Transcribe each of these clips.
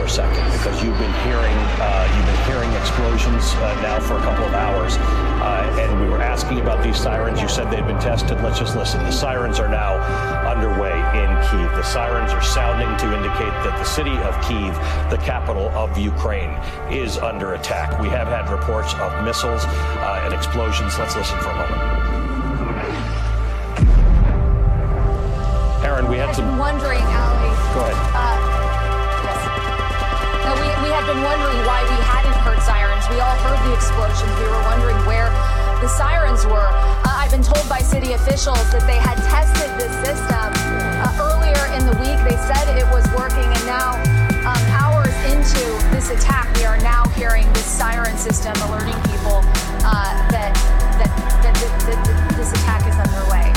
for a second because you've been hearing uh, you've been hearing explosions uh, now for a couple of hours, uh, and we were asking about these sirens. You said they'd been tested. Let's just listen. The sirens are now underway in Kiev. The sirens are sounding to indicate that the city of Kiev, the capital of Ukraine, is under attack. We have had reports of missiles uh, and explosions. Let's listen for a moment. Aaron, we had I've some. wondering, Ali. Go ahead. Been wondering why we hadn't heard sirens. We all heard the explosions. We were wondering where the sirens were. Uh, I've been told by city officials that they had tested this system uh, earlier in the week. They said it was working, and now, um, hours into this attack, we are now hearing this siren system alerting people uh, that, that, that, that, this attack is underway.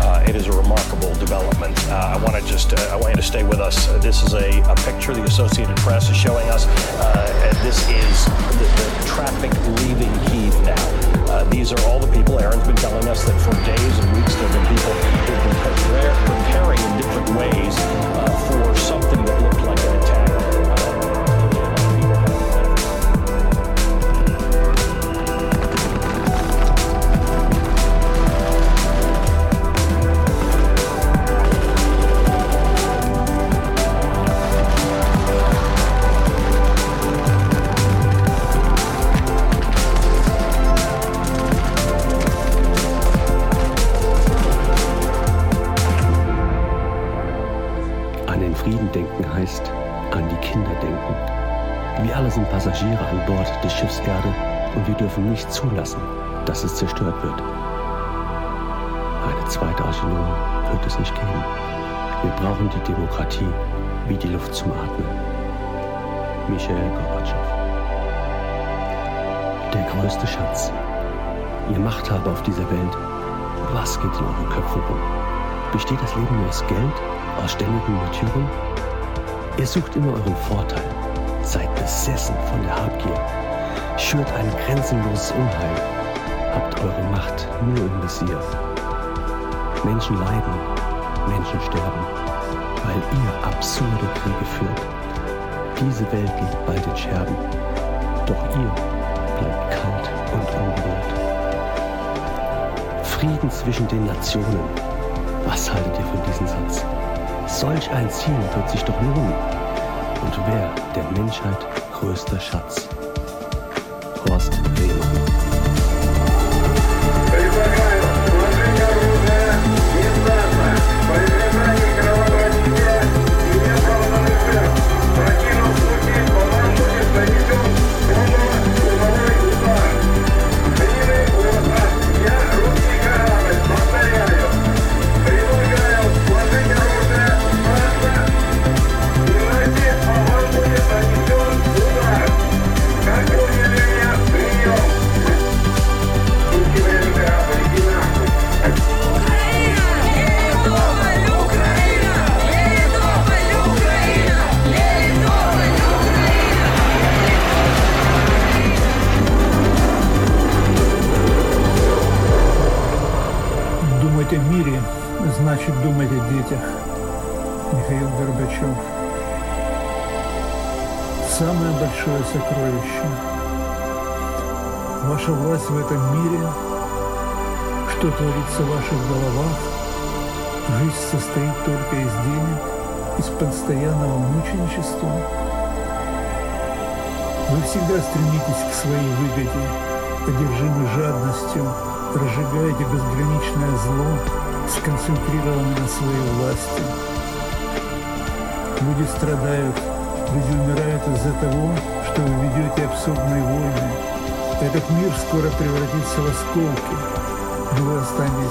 Uh, it is a remarkable development. Uh, I want to just, uh, I want you to stay with us. This is a picture the Associated Press is showing us. Uh, this is the, the traffic leaving Kiev now. Uh, these are all the people. Aaron's been telling us that for days and weeks there have been An den Frieden denken heißt an die Kinder denken. Wir alle sind Passagiere an Bord des Schiffs Erde und wir dürfen nicht zulassen, dass es zerstört wird. Eine zweite Arche wird es nicht geben. Wir brauchen die Demokratie wie die Luft zum Atmen. Michael Gorbatschow. Der größte Schatz. Ihr Machthaber auf dieser Welt. Was geht in euren Köpfen rum? Besteht das Leben nur aus Geld, aus ständigen Märtyrern? Ihr sucht immer euren Vorteil, seid besessen von der Habgier, schürt ein grenzenloses Unheil, habt eure Macht nur im Visier. Menschen leiden, Menschen sterben, weil ihr absurde Kriege führt. Diese Welt liegt bald in Scherben, doch ihr bleibt kalt und unberührt. Frieden zwischen den Nationen. Was haltet ihr von diesem Satz? Solch ein Ziel wird sich doch lohnen. Und wer der Menschheit größter Schatz? Horst Rehmann. Михаил Горбачев. Самое большое сокровище. Ваша власть в этом мире, что творится в ваших головах, жизнь состоит только из денег, из постоянного мученичества. Вы всегда стремитесь к своей выгоде, одержимы жадностью, разжигаете безграничное зло, сконцентрированы на своей власти. Люди страдают, люди умирают из-за того, что вы ведете абсурдные войны. Этот мир скоро превратится в осколки, вы останетесь